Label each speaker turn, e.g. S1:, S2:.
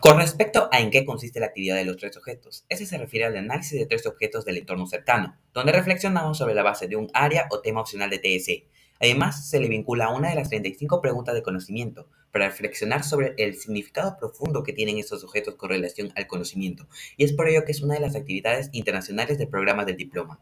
S1: Con respecto a en qué consiste la actividad de los tres objetos, ese se refiere al análisis de tres objetos del entorno cercano, donde reflexionamos sobre la base de un área o tema opcional de TSE. Además, se le vincula a una de las 35 preguntas de conocimiento para reflexionar sobre el significado profundo que tienen estos objetos con relación al conocimiento, y es por ello que es una de las actividades internacionales del programa del diploma.